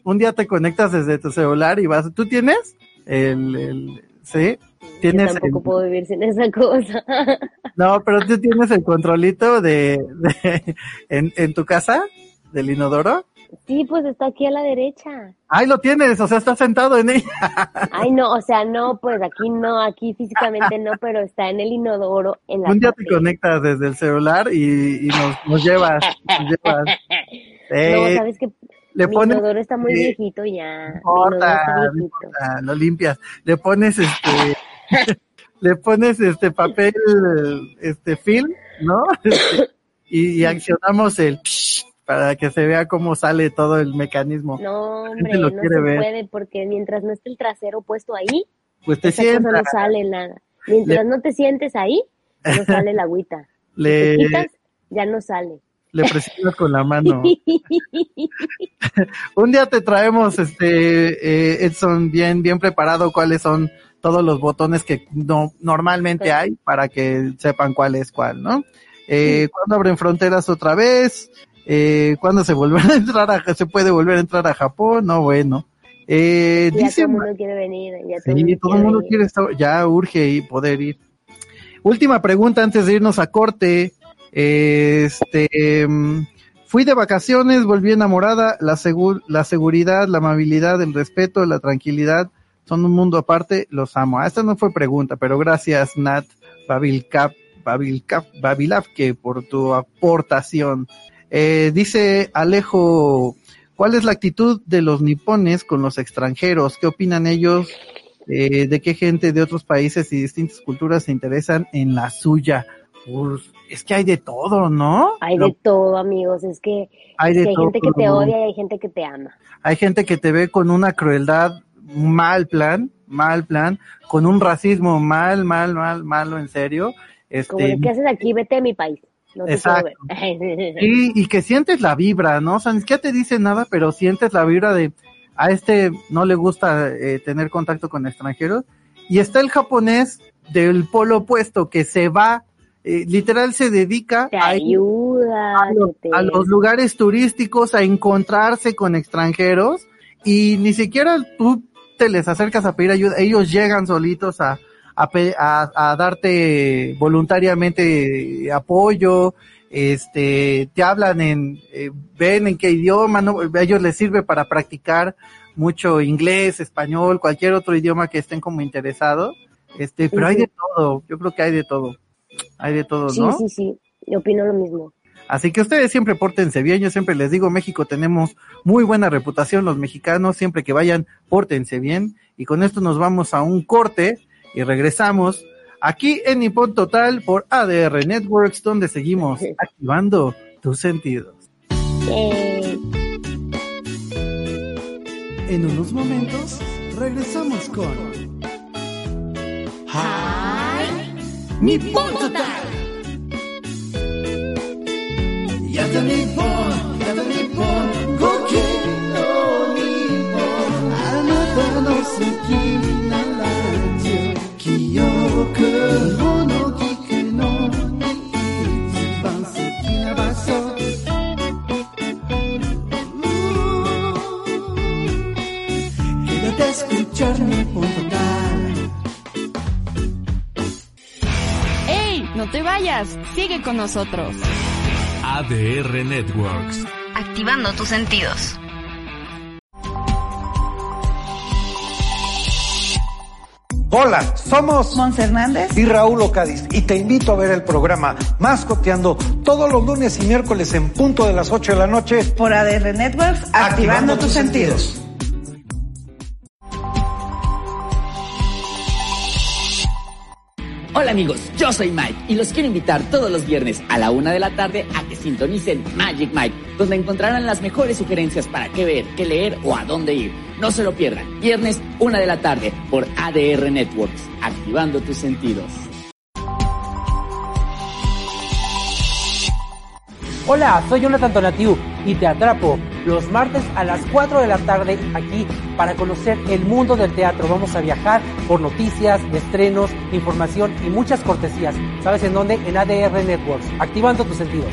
un día te conectas desde tu celular y vas. ¿Tú tienes? El, el sí. Yo Tienes. tampoco el- puedo vivir sin esa cosa. no, pero tú tienes el controlito de, de en, en tu casa del inodoro. Sí, pues está aquí a la derecha. Ay, lo tienes, o sea, estás sentado en ella. Ay, no, o sea, no, pues aquí no, aquí físicamente no, pero está en el inodoro, en la Un día te conectas desde el celular y, y nos, nos llevas. Nos llevas. *laughs* No, Eh, sabes que le mi pones. inodoro está muy viejito ya. No importa, está no importa, lo limpias. Le pones este. *laughs* le pones este papel, este film, ¿no? Este, *coughs* y, y accionamos el psh para que se vea cómo sale todo el mecanismo. No, hombre, lo no se ver. puede porque mientras no esté el trasero puesto ahí, Pues te sientas, no sale nada. Mientras no te sientes ahí, no sale la agüita. Si te le, quitas, ya no sale. le presionas con la mano. *laughs* *laughs* Un día te traemos, este, eh, Edson, bien, bien preparado cuáles son todos los botones que no, normalmente hay para que sepan cuál es cuál, ¿no? Eh, ¿Cuándo abren fronteras otra vez? Eh, ¿Cuándo se volverá *laughs* a entrar a, se puede volver a entrar a Japón? No, bueno. Eh, ya dice, todo el mundo quiere venir. Ya todo sí, mundo todo el mundo venir. quiere estar, ya urge y poder ir. Última pregunta antes de irnos a corte. Este, mm, fui de vacaciones, volví enamorada, la, segur- la seguridad, la amabilidad, el respeto, la tranquilidad, son un mundo aparte, los amo. Ah, Esta no fue pregunta, pero gracias Nat Babilcap, Babilcap, Babilavke por tu aportación. Eh, dice Alejo, ¿cuál es la actitud de los nipones con los extranjeros? ¿Qué opinan ellos? Eh, ¿De qué gente de otros países y distintas culturas se interesan en la suya? Pues, es que hay de todo, ¿no? Hay Lo- de todo, amigos. Es que, hay es de que hay gente que te odia y hay gente que te ama. Hay gente que te ve con una crueldad mal plan, mal plan, con un racismo mal, mal, mal, malo, en serio. Como Este, ¿qué haces aquí? Vete de mi país. No Exacto. y, *laughs* y que sientes la vibra, ¿no? O sea, ni siquiera te dice nada, pero sientes la vibra de a este no le gusta eh, tener contacto con extranjeros. Y está el japonés del polo opuesto que se va, eh, literal se dedica te a ayuda. a los, te- a los lugares turísticos a encontrarse con extranjeros y ni siquiera tú te les acercas a pedir ayuda, ellos llegan solitos a, a, a- a darte voluntariamente apoyo, este, te hablan en, eh, ven en qué idioma, ¿no? A ellos les sirve para practicar mucho inglés, español, cualquier otro idioma que estén como interesados, este, pero hay de todo, yo creo que hay de todo, hay de todo, Sí, ¿no? sí, sí. Yo opino lo mismo. Así que ustedes siempre pórtense bien, yo siempre les digo, México tenemos muy buena reputación, los mexicanos, siempre que vayan, pórtense bien. Y con esto nos vamos a un corte y regresamos aquí en Nippon Total por ADR Networks, donde seguimos *laughs* activando tus sentidos. Eh, En unos momentos regresamos con Nippon Total. Yata Nippon, sigue con nosotros. ADR Networks. Activando tus sentidos. Hola, somos Mons Hernández y Raúl Ocadiz y te invito a ver el programa Mascoteando todos los lunes y miércoles en punto de las 8 de la noche por ADR Networks, activando, activando tus sentidos. sentidos. Hola amigos, yo soy Mike y los quiero invitar todos los viernes a la una de la tarde a que sintonicen Magic Mike, donde encontrarán las mejores sugerencias para qué ver, qué leer o a dónde ir. No se lo pierdan, viernes una de la tarde por ADR Networks, activando tus sentidos. Hola, soy Jonathan Tonatiu y te atrapo los martes a las 4 de la tarde aquí para conocer el mundo del teatro. Vamos a viajar por noticias, estrenos, información y muchas cortesías. ¿Sabes en dónde? En ADR Networks, activando tus sentidos.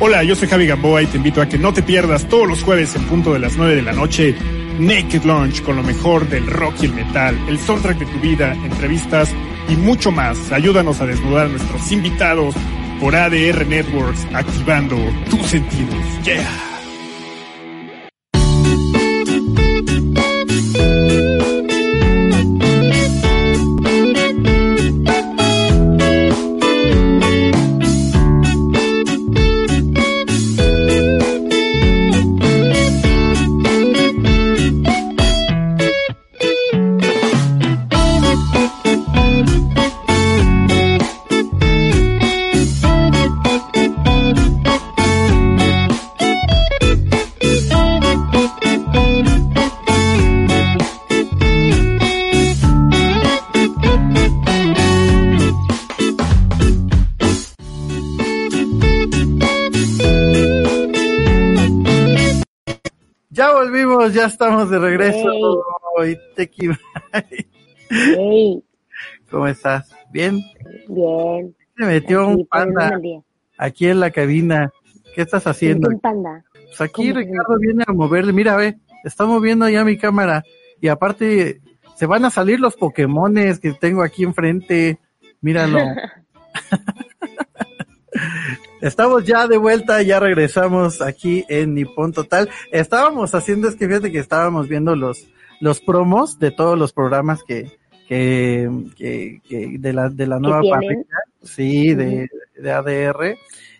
Hola, yo soy Javi Gamboa y te invito a que no te pierdas todos los jueves en punto de las 9 de la noche Naked Launch con lo mejor del rock y el metal, el soundtrack de tu vida, entrevistas y mucho más. Ayúdanos a desnudar a nuestros invitados por ADR Networks, activando tus sentidos. Yeah. Estamos de regreso. Hey. ¿Cómo estás? ¿Bien? Bien. Se metió un panda aquí en la cabina. ¿Qué estás haciendo? Un panda. Pues aquí Ricardo viene a moverle. Mira, ve, está moviendo ya mi cámara. Y aparte, se van a salir los Pokémones que tengo aquí enfrente. Míralo. *laughs* *laughs* Estamos ya de vuelta, ya regresamos aquí en Nippon Total. Estábamos haciendo, es que fíjate que estábamos viendo los, los promos de todos los programas que, que, que, de la, de la nueva parrilla, sí, de, de ADR,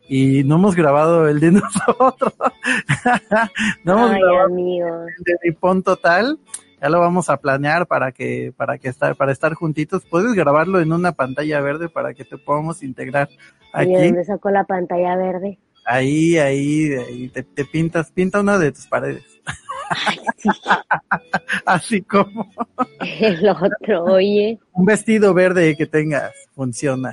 y no hemos grabado el de *laughs* nosotros. *laughs* no hemos grabado el de Nippon Total ya lo vamos a planear para que para que estar para estar juntitos puedes grabarlo en una pantalla verde para que te podamos integrar aquí. ¿Y dónde sacó la pantalla verde? Ahí, ahí, ahí te, pintas, pinta una de tus paredes. *laughs* *laughs* Así como el otro, oye. Un vestido verde que tengas, funciona.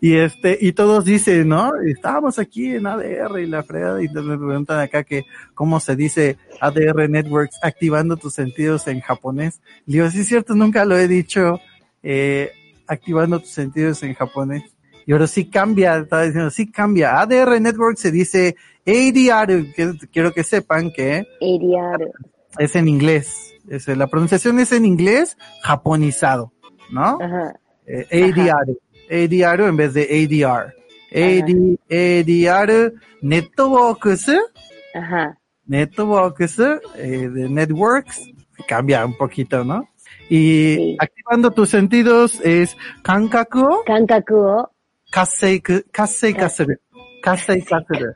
y este, y todos dicen, ¿no? Estábamos aquí en ADR y la fregada, y me preguntan acá que cómo se dice ADR Networks activando tus sentidos en japonés. Le digo, sí es cierto, nunca lo he dicho, eh, activando tus sentidos en japonés. Y ahora sí cambia, estaba diciendo, sí cambia. ADR Network se dice ADR, quiero que sepan que ADR. es en inglés. Es, la pronunciación es en inglés japonizado, ¿no? Ajá. Eh, ADR. ADR en vez de ADR. AD, ADR Networks. Ajá. Networks, eh, de Networks. Cambia un poquito, ¿no? Y activando tus sentidos es kankaku. Kankaku. Kasei, kasei kasuru. Kasei kasuru.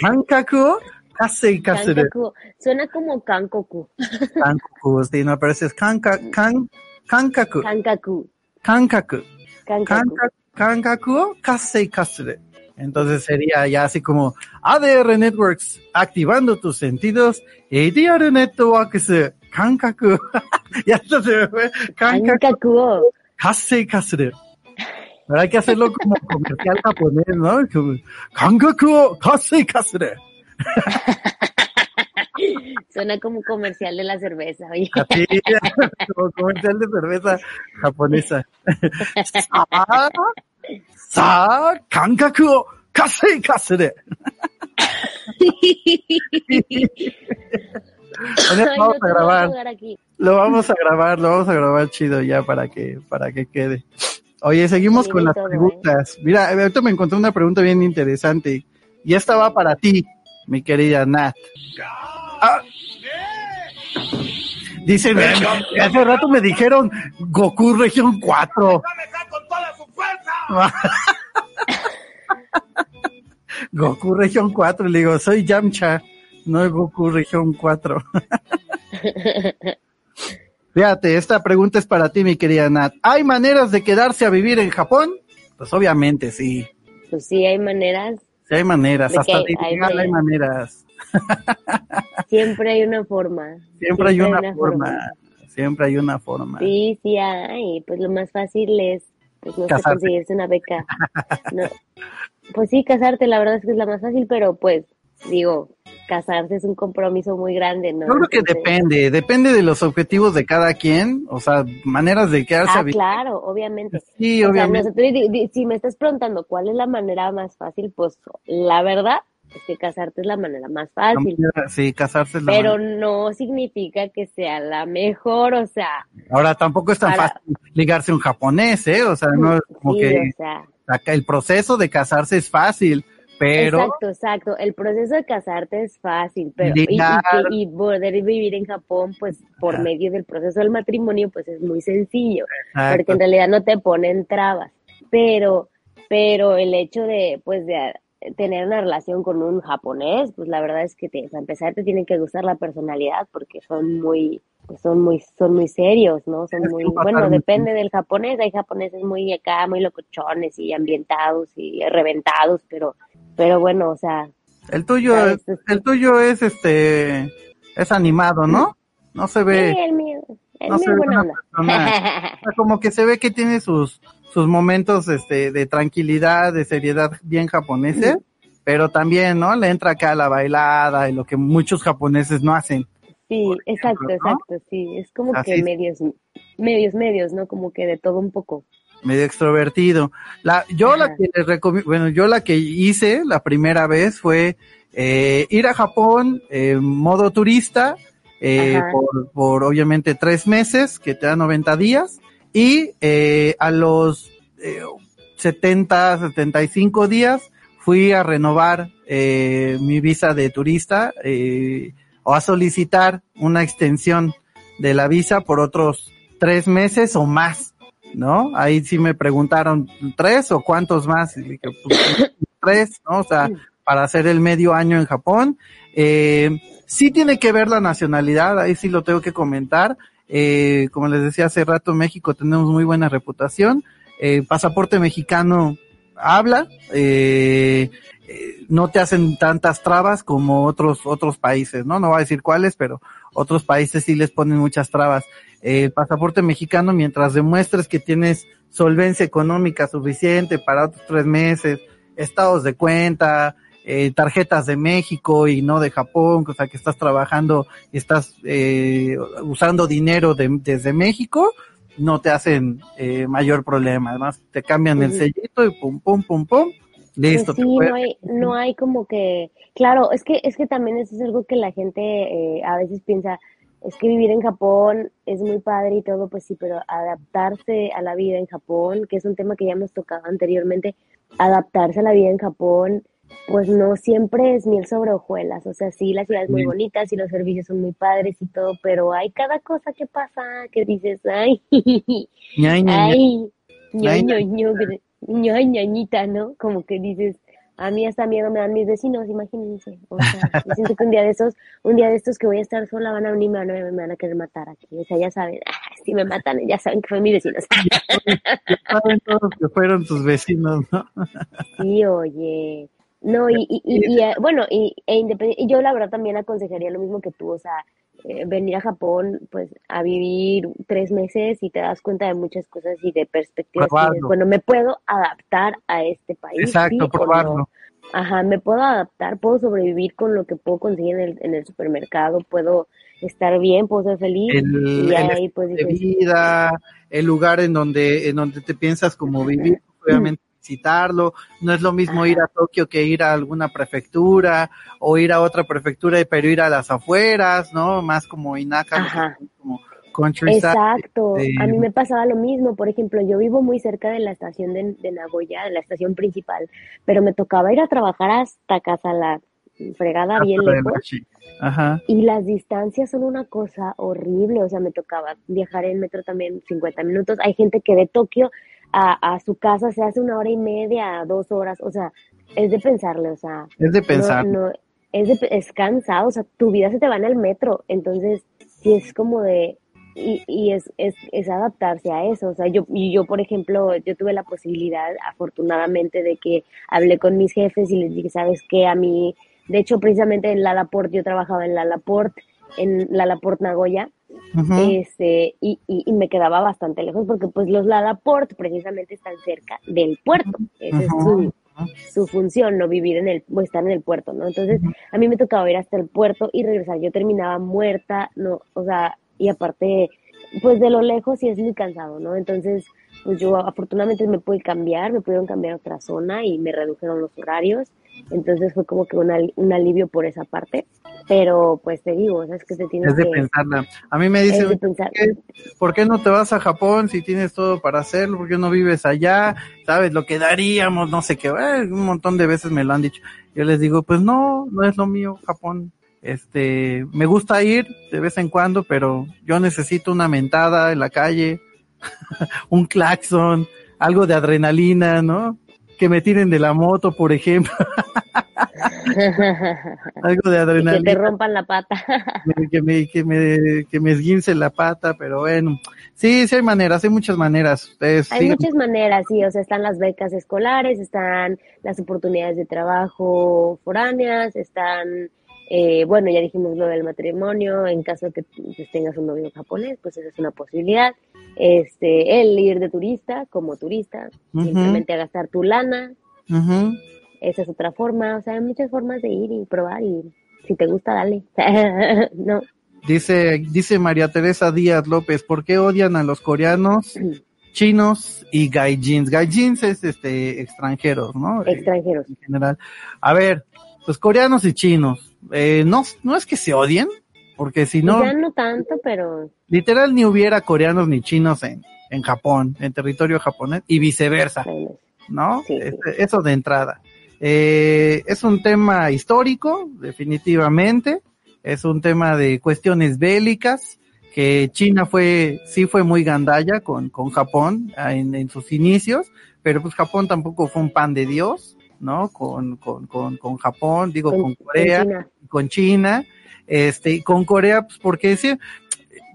kankaku. Kasei kasuru. Kankaku. Suena como kankoku. kankoku, sí, no, pero es kanka, kan, kankaku. Kankaku. Kankaku. Kankaku. Kankaku kasei kasuru. Entonces sería ya así como ADR Networks, activando tus sentidos, ADR Networks, kankaku. ya se me fue. Kankaku. Kasei kasuru. Pero hay que hacerlo como comercial japonés, ¿no? Kankaku kasei kasuru. Suena como comercial de la cerveza, oye. *laughs* Sí, como comercial de cerveza japonesa. *laughs* Sa, kankaku o kasei *laughs* kasuru. Ay, vamos no a grabar. aquí. Lo vamos a grabar, lo vamos a grabar chido ya para que, para que quede. Oye, seguimos Sí, con las todo, ¿eh? preguntas. Mira, ahorita me encontré una pregunta bien interesante. Y esta va para ti, mi querida Nat. Ah. Dicen, hace rato me dijeron Goku Región 4. *laughs* Goku Región 4, le digo, soy Yamcha, no Goku Región 4. *laughs* Fíjate, esta pregunta es para ti, mi querida Nat. ¿Hay maneras de quedarse a vivir en Japón? Pues obviamente sí. Pues sí, hay maneras. Sí hay maneras, ¿De hasta Hay ilegal hay maneras. *laughs* Siempre hay una forma. Siempre hay una forma. Siempre hay una forma. Sí, sí hay. Pues lo más fácil es, pues no sé, Casarse. conseguirse una beca. No. Pues sí, casarte, la verdad es que es la más fácil, pero pues, digo, casarse es un compromiso muy grande, ¿no? Yo creo que Entonces- depende, depende de los objetivos de cada quien, o sea, maneras de quedarse a Ah, vivir. claro, obviamente. Sí, O sea, obviamente. nosotros, di- si me estás preguntando cuál es la manera más fácil, pues la verdad es que casarte es la manera más fácil. Sí, casarse es la Pero manera. no significa que sea la mejor, o sea, Ahora tampoco es tan para- fácil ligarse a un japonés, ¿eh? O sea, no es *laughs* como sí, que o sea, el proceso de casarse es fácil, pero Exacto, exacto. El proceso de casarte es fácil, pero y, poder vivir en Japón, pues por medio del proceso del matrimonio, pues es muy sencillo, Exacto. porque en realidad no te ponen trabas. Pero, pero el hecho de, pues, de ah, tener una relación con un japonés, pues la verdad es que te, para empezar te tiene que gustar la personalidad, porque son muy, pues son muy, son muy serios, ¿no? Son muy, bueno, depende del japonés, hay japoneses muy acá, muy locochones y ambientados y reventados, pero, pero bueno, o sea, el tuyo, ¿sabes? el tuyo es este, es animado, ¿no? No se ve, Sí, el mío, el no se mío ve buena una onda. persona, *laughs* o sea, como que se ve que tiene sus, sus momentos este, de tranquilidad, de seriedad bien japoneses, pero también, ¿no? Le entra acá la bailada y lo que muchos japoneses no hacen. Sí, exacto, ¿no? exacto, sí, es como Así que es. medios, medios, medios, ¿no? Como que de todo un poco. Medio extrovertido. La, yo la que les recomiendo, bueno, yo la que hice la primera vez fue eh, ir a Japón en modo turista, eh, por, por obviamente tres meses, que te da 90 días, y eh, a los eh, 70, 75 días fui a renovar eh, mi visa de turista eh, o a solicitar una extensión de la visa por otros tres meses o más, ¿no? Ahí sí me preguntaron tres o cuántos más, y dije, pues, *coughs* tres, ¿no? O sea, para hacer el medio año en Japón. Eh, sí tiene que ver la nacionalidad, ahí sí lo tengo que comentar. Eh, como les decía hace rato, en México tenemos muy buena reputación. Eh, pasaporte mexicano habla, eh, eh, no te hacen tantas trabas como otros otros países, ¿no? No voy a decir cuáles, pero otros países sí les ponen muchas trabas. El pasaporte mexicano, mientras demuestres que tienes solvencia económica suficiente para otros tres meses, estados de cuenta, eh, tarjetas de México y no de Japón, o sea que estás trabajando y estás eh, usando dinero de- desde México, no te hacen eh, mayor problema. Además, te cambian el sellito y pum, pum, pum, pum, listo. Sí, no hay, no hay como que, claro, es que, es que también eso es algo que la gente eh, a veces piensa, es que vivir en Japón es muy padre y todo, pues sí, pero adaptarse a la vida en Japón, que es un tema que ya hemos tocado anteriormente, adaptarse a la vida en Japón, pues no siempre es miel sobre hojuelas, o sea, sí, la ciudad es muy Sí. bonita, sí, los servicios son muy padres y todo, pero hay cada cosa que pasa que dices, ay. *laughs* Ay, ño, Ay, ño, ña. ño, gre- ño, ay, ñañita, ¿no? Como que dices, a mí hasta miedo me dan mis vecinos, imagínense. O sea, yo siento que un día de estos, un día de estos que voy a estar sola van a venir y me van a, me van a querer matar aquí. O sea, ya saben, si me matan, ya saben que fue mi vecino. *laughs* Saben todos que fueron tus vecinos, ¿no? Sí, oye. No, y, y, y, y, eh, bueno, y, e independ- y yo la verdad también aconsejaría lo mismo que tú, o sea, eh, venir a Japón, pues, a vivir tres meses y te das cuenta de muchas cosas y de perspectivas. dices, bueno, me puedo adaptar a este país. Exacto, ¿sí no? probarlo. Ajá, me puedo adaptar, puedo sobrevivir con lo que puedo conseguir en el, en el supermercado, puedo estar bien, puedo ser feliz. El, y el ahí pues de dices, vida, el lugar en donde, en donde te piensas como vivir, obviamente visitarlo, no es lo mismo ir a Tokio que ir a alguna prefectura o ir a otra prefectura pero ir a las afueras, ¿no? Más como Inaka, como countryside. Exacto, este, a mí me pasaba lo mismo, por ejemplo, yo vivo muy cerca de la estación de, de Nagoya, de la estación principal, pero me tocaba ir a trabajar hasta casa la fregada bien lejos. Ajá. y las distancias son una cosa horrible, o sea, me tocaba viajar en metro también 50 minutos, hay gente que de Tokio a, a su casa se hace una hora y media, dos horas, o sea, es de pensarle, o sea, Es de no- pensar. no, es, de- es cansado, o sea, tu vida se te va en el metro, entonces sí es como de, y, y es, es, es adaptarse a eso, o sea, yo, y yo, por ejemplo, yo tuve la posibilidad, afortunadamente, de que hablé con mis jefes y les dije, ¿sabes qué? A mí, de hecho, precisamente en Lalaport, yo trabajaba en Lalaport, en Lalaport Nagoya, Ujú. este, y, y, y me quedaba bastante lejos porque pues los Lalaport precisamente están cerca del puerto, esa es su, su función, no vivir en el, o estar en el puerto, ¿no? Entonces, a mí me tocaba ir hasta el puerto y regresar, yo terminaba muerta, no, o sea, y aparte, pues de lo lejos sí es muy cansado, ¿no? Entonces, pues yo afortunadamente me pude cambiar, me pudieron cambiar a otra zona y me redujeron los horarios, entonces fue como que un, al- un alivio por esa parte, pero pues te digo, sabes que Es de que... pensarla. A mí me es dicen. ¿por qué no te vas a Japón si tienes todo para hacerlo? ¿Por qué no vives allá? ¿Sabes lo que daríamos? No sé qué. Eh, un montón de veces me lo han dicho. Yo les digo, pues no, no es lo mío, Japón. Este, me gusta ir de vez en cuando, pero yo necesito una mentada en la calle, *laughs* un claxon, algo de adrenalina, ¿no? Que me tiren de la moto, por ejemplo, *laughs* algo de y que te adrenalina rompan la pata. que me, que me, que me esguince la pata, pero bueno. Sí, sí hay maneras, hay muchas maneras. Ustedes Hay sigan- muchas maneras, sí, o sea, están las becas escolares, están las oportunidades de trabajo foráneas, están, eh, bueno, ya dijimos lo del matrimonio, en caso de que pues, tengas un novio japonés, pues esa es una posibilidad. Este, el ir de turista, como turista, simplemente a gastar tu lana, esa es otra forma, o sea, hay muchas formas de ir y probar y si te gusta, dale. *laughs* no. Dice, dice María Teresa Díaz López, ¿por qué odian a los coreanos, *clears throat* chinos y gaijins? Gaijins es este extranjeros, ¿no? Extranjeros. en general. A ver, los coreanos y chinos, eh, no, no es que se odien, porque si no, Ya no tanto, pero literal ni hubiera coreanos ni chinos en, en Japón, en territorio japonés, y viceversa. ¿no? Este, Eso de entrada. Eh, es un tema histórico, definitivamente. Es un tema de cuestiones bélicas, que China fue, sí fue muy gandalla con, con Japón ah, en, en sus inicios, pero pues Japón tampoco fue un pan de Dios, ¿no? Con, con, con, con Japón, digo, con, Con- Corea, con China. con China, este, y con Corea, pues porque decir,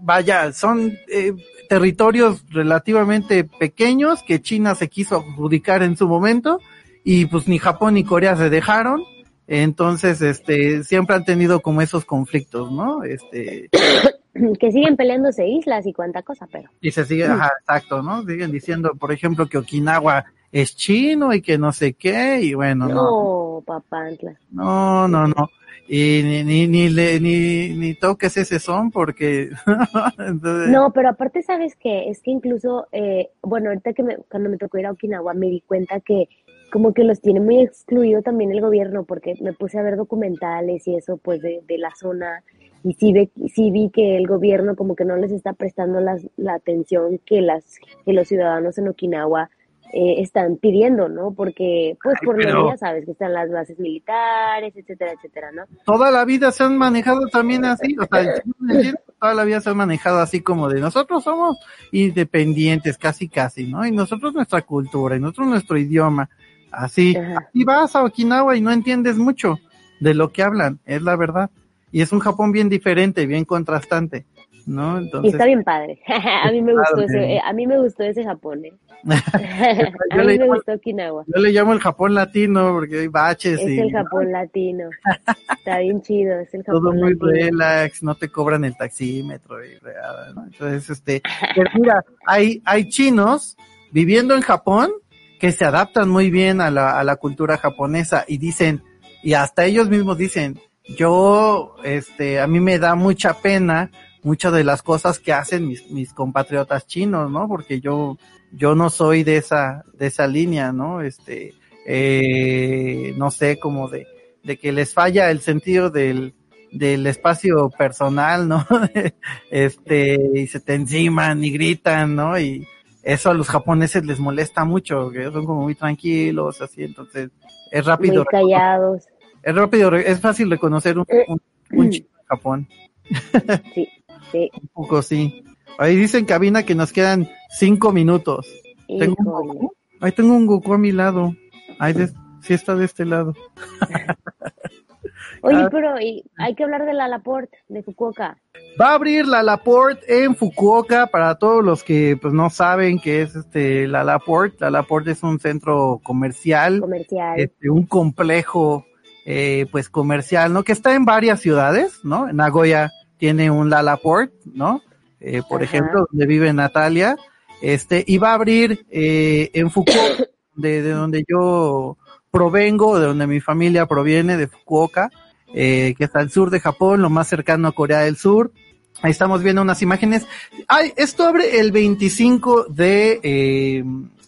vaya, son eh, territorios relativamente pequeños que China se quiso adjudicar en su momento y pues ni Japón ni Corea se dejaron. Entonces, este, siempre han tenido como esos conflictos, ¿no? Este, *coughs* que siguen peleándose islas y cuánta cosa, pero y se sigue, ajá, exacto, ¿no? Siguen diciendo, por ejemplo, que Okinawa es chino y que no sé qué, y bueno, no, no, papantla. no, no, no. Y ni, ni, ni, le, ni, ni toques ese son porque, *laughs* entonces, No, pero aparte, ¿sabes qué? Es que incluso, eh, bueno, ahorita que me, cuando me tocó ir a Okinawa me di cuenta que como que los tiene muy excluido también el gobierno, porque me puse a ver documentales y eso, pues, de, de la zona, y sí, ve, sí vi que el gobierno como que no les está prestando las, la atención que, las, que los ciudadanos en Okinawa eh, están pidiendo, ¿no? Porque, pues, por lo ya sabes que están las bases militares, etcétera, etcétera, ¿no? toda la vida se han manejado también así, o sea, toda la vida se han manejado así como de nosotros somos independientes, casi casi, ¿no? Y nosotros nuestra cultura, y nosotros nuestro idioma, así. Y vas a Okinawa y no entiendes mucho de lo que hablan, es la verdad. Y es un Japón bien diferente, bien contrastante, ¿no? Y Entonces, está bien padre. *laughs* a mí me gustó ese, eh, a mí me gustó ese Japón, ¿eh? *laughs* *laughs* a yo, mí le me llamo, gustó Okinawa. yo le llamo el Japón latino porque hay baches Es y el Japón latino. Está bien chido, es el todo Japón muy latino. relax, no te cobran el taxímetro y ¿no? Entonces, este, pero mira, hay, hay chinos viviendo en Japón que se adaptan muy bien a la, a la cultura japonesa y dicen, y hasta ellos mismos dicen, yo, este, a mí me da mucha pena muchas de las cosas que hacen mis, mis compatriotas chinos, ¿no? Porque yo, yo no soy de esa, de esa línea, ¿no? Este, eh, no sé, como de, de que les falla el sentido del, del espacio personal, ¿no? *laughs* este, y se te enciman y gritan, ¿no? Y eso a los japoneses les molesta mucho, que son como muy tranquilos, así, entonces es rápido. Muy callados. Es rápido, es fácil reconocer un, un, un chino en Japón. *laughs* Sí, sí. Un poco sí. Ahí dicen cabina que nos quedan cinco minutos. Tengo un. Goku. Ahí tengo un Goku a mi lado. Ahí de, sí está de este lado. *laughs* Oye, Ah. pero hay que hablar de la Laporte, de Fukuoka. Va a abrir la Laporte en Fukuoka para todos los que pues no saben qué es este la Laporte. La Laporte es un centro comercial, Comercial. este, un complejo eh, pues comercial, ¿no? Que está en varias ciudades, ¿no? En Nagoya tiene un La Laporte, ¿no? Eh, por Ajá. ejemplo, donde vive Natalia, este, y va a abrir eh, en Fukuoka, *coughs* de, de donde yo provengo, de donde mi familia proviene, de Fukuoka, eh, que está al sur de Japón, lo más cercano a Corea del Sur. Ahí estamos viendo unas imágenes. Ay, esto abre el 25 de, eh,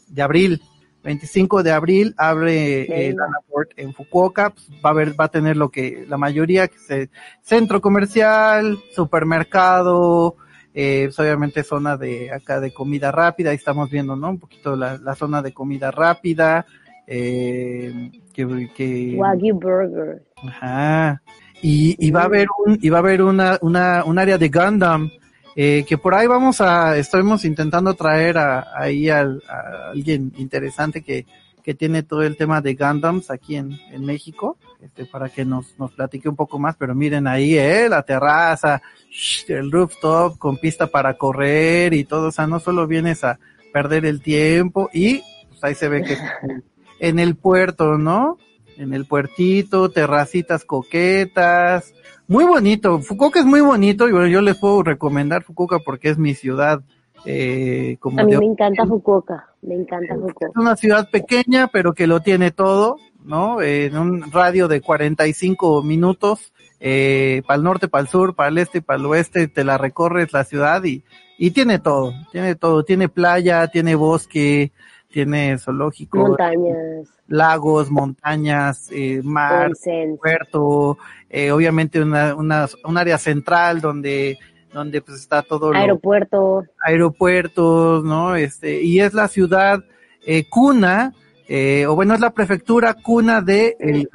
de abril. 25 de abril abre eh, Venga. la Port en Fukuoka. Pues, va a ver, va a tener lo que la mayoría, que es eh, centro comercial, supermercado, eh, pues, obviamente zona de acá de comida rápida. Ahí estamos viendo, ¿no? Un poquito la, la zona de comida rápida. Eh, que, que Wagyu Burger. Ajá. Y, y va a haber un, y va a haber una, una, un área de Gundam, eh, que por ahí vamos a, estamos intentando traer a, ahí al- a, alguien interesante que, que tiene todo el tema de Gundams aquí en, en México, este, para que nos, nos platique un poco más, pero miren ahí, eh, la terraza, shh, el rooftop con pista para correr y todo, o sea, no solo vienes a perder el tiempo y pues ahí se ve que *laughs* en el puerto, ¿no? En el puertito, terracitas coquetas, muy bonito. Fukuoka es muy bonito y bueno, yo les puedo recomendar Fukuoka porque es mi ciudad, eh, como A mí de me encanta Fukuoka. Me encanta Fukuoka. es una ciudad pequeña, pero que lo tiene todo, ¿no? Eh, en un radio de 45 minutos, eh, para el norte, para el sur, para el este, para el oeste, te la recorres la ciudad y, y tiene todo, tiene todo, tiene playa, tiene bosque, tiene zoológico, Montañas, lagos, montañas, eh, mar, onsen. puerto, eh, obviamente una, una, un área central donde, donde pues está todo lo, aeropuerto. aeropuertos, ¿no? Este, y es la ciudad eh, cuna, eh, o bueno, es la prefectura cuna de el.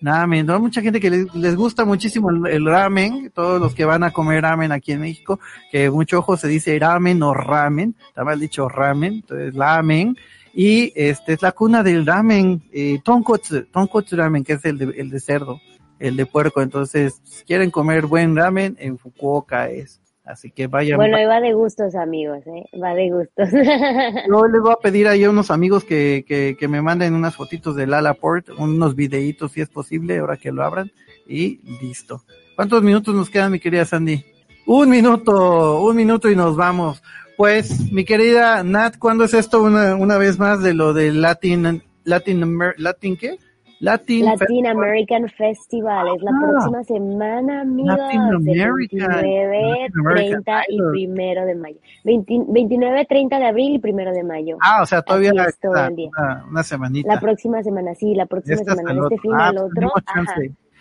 Ramen, ¿no? Mucha gente que les, les gusta muchísimo el, el ramen, todos los que van a comer ramen aquí en México, que mucho ojo se dice ramen o ramen, está mal dicho ramen, entonces ramen, y este es la cuna del ramen, eh, tonkotsu, tonkotsu ramen, que es el de, el de cerdo, el de puerco, entonces, si quieren comer buen ramen, en Fukuoka es. Así que vayan. Bueno, y va de gustos, amigos, ¿eh? Va de gustos. *laughs* Yo les voy a pedir ahí a unos amigos que, que, que me manden unas fotitos del Alaport, unos videitos si es posible, ahora que lo abran, y listo. ¿Cuántos minutos nos quedan, mi querida Sandy? Un minuto, un minuto y nos vamos. Pues, mi querida Nat, ¿cuándo es esto una, una vez más de lo del Latin, Latin, Latin qué? Latin, Latin American Festival es la Ah. próxima semana, amigos. American. 29, Latin American 30 y Idol. primero de mayo. 20 29, 30 de abril y primero de mayo. Ah, o sea, todavía Así es, todo el día. una, una semanita. La próxima semana, sí, la próxima Este semana. Este fin Ah, al otro. Ajá.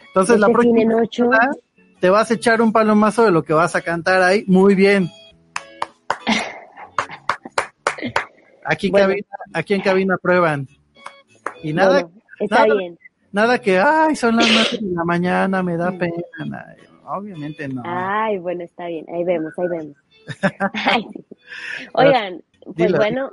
Entonces, la Este en próxima ocho. semana te vas a echar un palomazo de lo que vas a cantar ahí. Muy bien. Aquí, en Bueno. cabina, aquí en cabina prueban. Y nada, Bueno, está nada, bien. nada que, ay, son las nueve de la mañana, me da pena. nada. Obviamente no. Ay, bueno, está bien. Ahí vemos, ahí vemos. *laughs* Ay. Oigan, pues Dilo. bueno,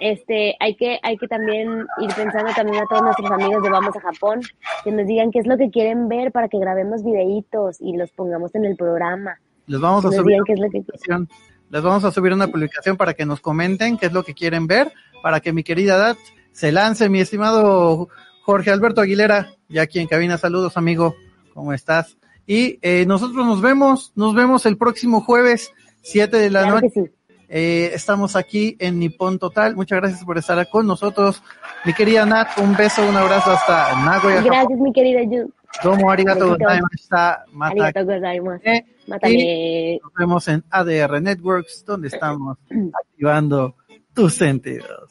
este, hay que, hay que también ir pensando también a todos nuestros amigos de Vamos a Japón, que nos digan qué es lo que quieren ver para que grabemos videitos y los pongamos en el programa. Les vamos Que a subir qué es lo que quieren. publicación. Les vamos a subir una publicación para que nos comenten qué es lo que quieren ver, para que mi querida Dat se lance, mi estimado Jorge Alberto Aguilera, ya aquí en cabina. Saludos, amigo. ¿Cómo estás? Y eh, nosotros nos vemos, nos vemos el próximo jueves, 7 de la Claro noche. Eh, estamos aquí en Nippon Total. Muchas gracias por estar con nosotros. Mi querida Nat, un beso, un abrazo hasta Nagoya. Japón. Gracias, mi querida Yu. Domo arigato gozaimashita. Mata Arigato gozaimasu. Mátame. y nos vemos en ADR Networks, donde estamos *clears throat* activando tus sentidos.